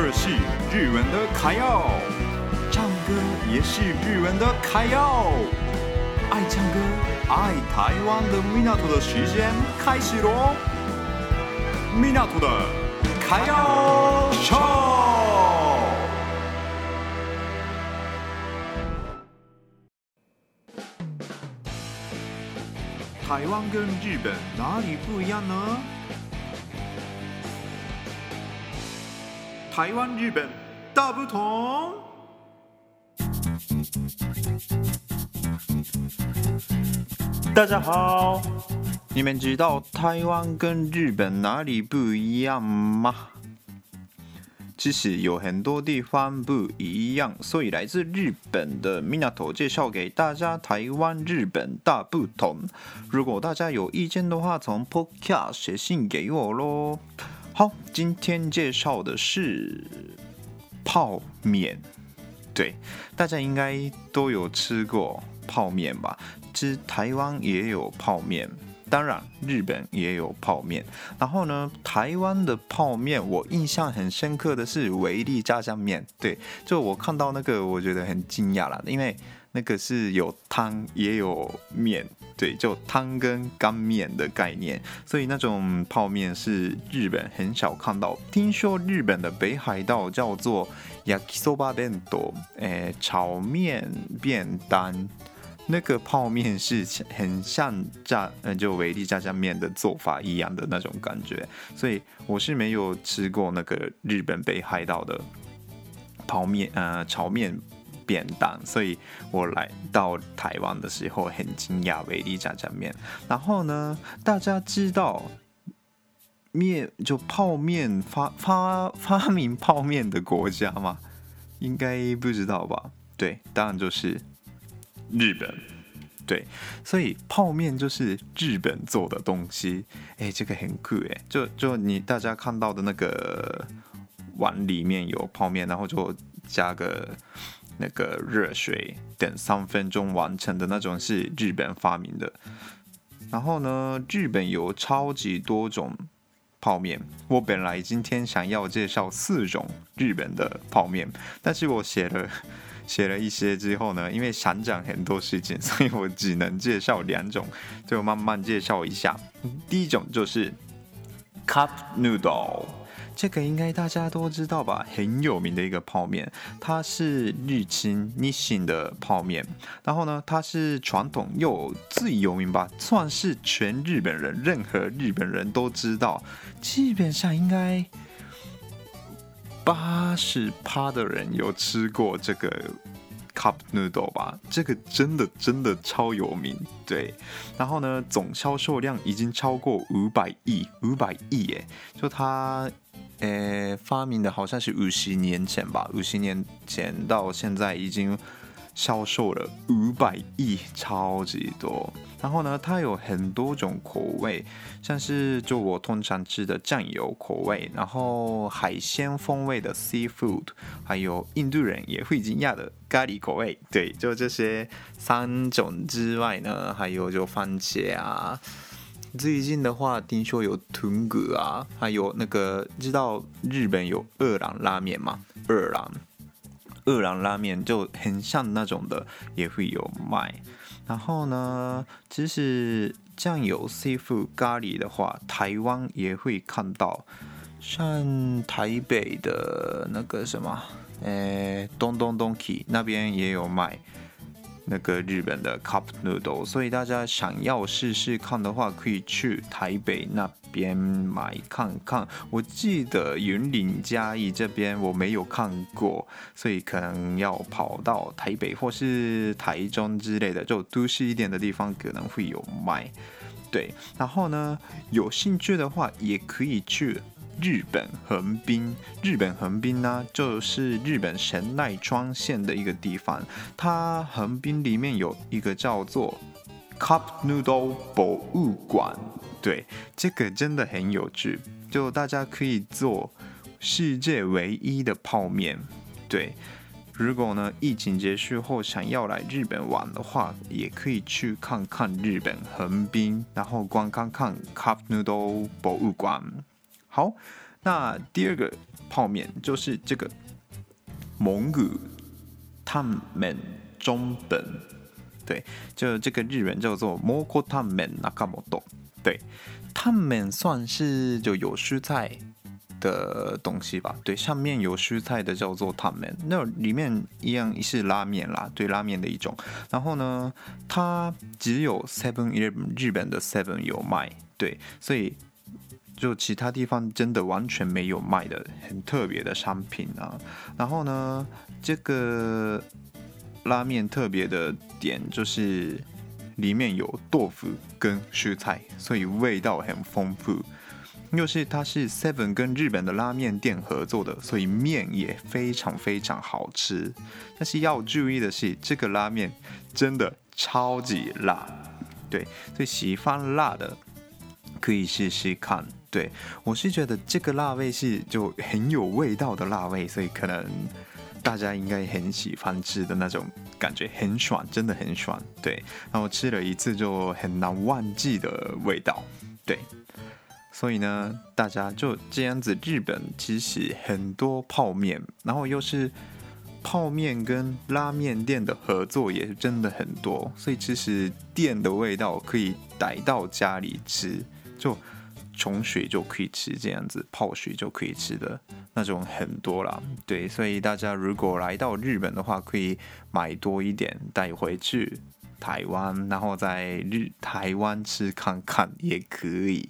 二是日文的卡要，唱歌也是日文的卡要。爱唱歌、爱台湾的米纳图的时间开始喽！米纳图的卡要唱。台湾跟日本哪里不一样呢？台湾、日本大不同。大家好，你们知道台湾跟日本哪里不一样吗？其实有很多地方不一样，所以来自日本的 Minato 介绍给大家台湾、日本大不同。如果大家有意见的话，从 Podcast 写信给我喽。好，今天介绍的是泡面。对，大家应该都有吃过泡面吧？其实台湾也有泡面，当然日本也有泡面。然后呢，台湾的泡面我印象很深刻的是维力炸酱面。对，就我看到那个，我觉得很惊讶了，因为那个是有汤也有面。对，就汤跟干面的概念，所以那种泡面是日本很少看到。听说日本的北海道叫做 yakisoba bento，诶，炒面便当，那个泡面是很像炸，呃，就维力炸酱面的做法一样的那种感觉。所以我是没有吃过那个日本北海道的泡面，呃，炒面。便当，所以我来到台湾的时候很惊讶，维力炸酱面。然后呢，大家知道面就泡面发发发明泡面的国家吗？应该不知道吧？对，当然就是日本。对，所以泡面就是日本做的东西。哎，这个很酷哎！就就你大家看到的那个碗里面有泡面，然后就加个。那个热水等三分钟完成的那种是日本发明的。然后呢，日本有超级多种泡面。我本来今天想要介绍四种日本的泡面，但是我写了 写了一些之后呢，因为想讲很多事情，所以我只能介绍两种，就慢慢介绍一下。第一种就是 Cup Noodle。这个应该大家都知道吧，很有名的一个泡面，它是日清日清的泡面。然后呢，它是传统又最有名吧，算是全日本人，任何日本人都知道。基本上应该八十趴的人有吃过这个 cup noodle 吧？这个真的真的超有名，对。然后呢，总销售量已经超过五百亿，五百亿耶！就它。诶，发明的好像是五十年前吧，五十年前到现在已经销售了五百亿，超级多。然后呢，它有很多种口味，像是就我通常吃的酱油口味，然后海鲜风味的 seafood，还有印度人也会惊讶的咖喱口味。对，就这些三种之外呢，还有就番茄啊。最近的话，听说有豚骨啊，还有那个知道日本有二郎拉面吗？二郎，二郎拉面就很像那种的，也会有卖。然后呢，其实酱油 seafood 咖喱的话，台湾也会看到，像台北的那个什么，诶，东东东奇那边也有卖。那个日本的 cup noodle，所以大家想要试试看的话，可以去台北那边买看看。我记得云林嘉义这边我没有看过，所以可能要跑到台北或是台中之类的，就都市一点的地方可能会有卖。对，然后呢，有兴趣的话也可以去。日本横滨，日本横滨呢，就是日本神奈川县的一个地方。它横滨里面有一个叫做 Cup Noodle 博物馆，对，这个真的很有趣。就大家可以做世界唯一的泡面，对。如果呢，疫情结束后想要来日本玩的话，也可以去看看日本横滨，然后观看看 Cup Noodle 博物馆。好，那第二个泡面就是这个蒙古汤面中本，对，就这个日文叫做蒙古汤面那卡莫多，对，汤面算是就有蔬菜的东西吧，对，上面有蔬菜的叫做汤面，那里面一样是拉面啦，对，拉面的一种。然后呢，它只有 Seven Eleven 日本的 Seven 有卖，对，所以就其他地方真的完全没有卖的很特别的商品啊。然后呢，这个拉面特别的点就是里面有豆腐跟蔬菜，所以味道很丰富。又是它是 Seven 跟日本的拉面店合作的，所以面也非常非常好吃。但是要注意的是，这个拉面真的超级辣，对，所以喜欢辣的可以试试看。对，我是觉得这个辣味是就很有味道的辣味，所以可能大家应该很喜欢吃的那种感觉，很爽，真的很爽。对，然后吃了一次就很难忘记的味道，对。所以呢，大家就这样子。日本其实很多泡面，然后又是泡面跟拉面店的合作也真的很多。所以其实店的味道可以带到家里吃，就冲水就可以吃，这样子泡水就可以吃的那种很多啦。对，所以大家如果来到日本的话，可以买多一点带回去台湾，然后在日台湾吃看看也可以。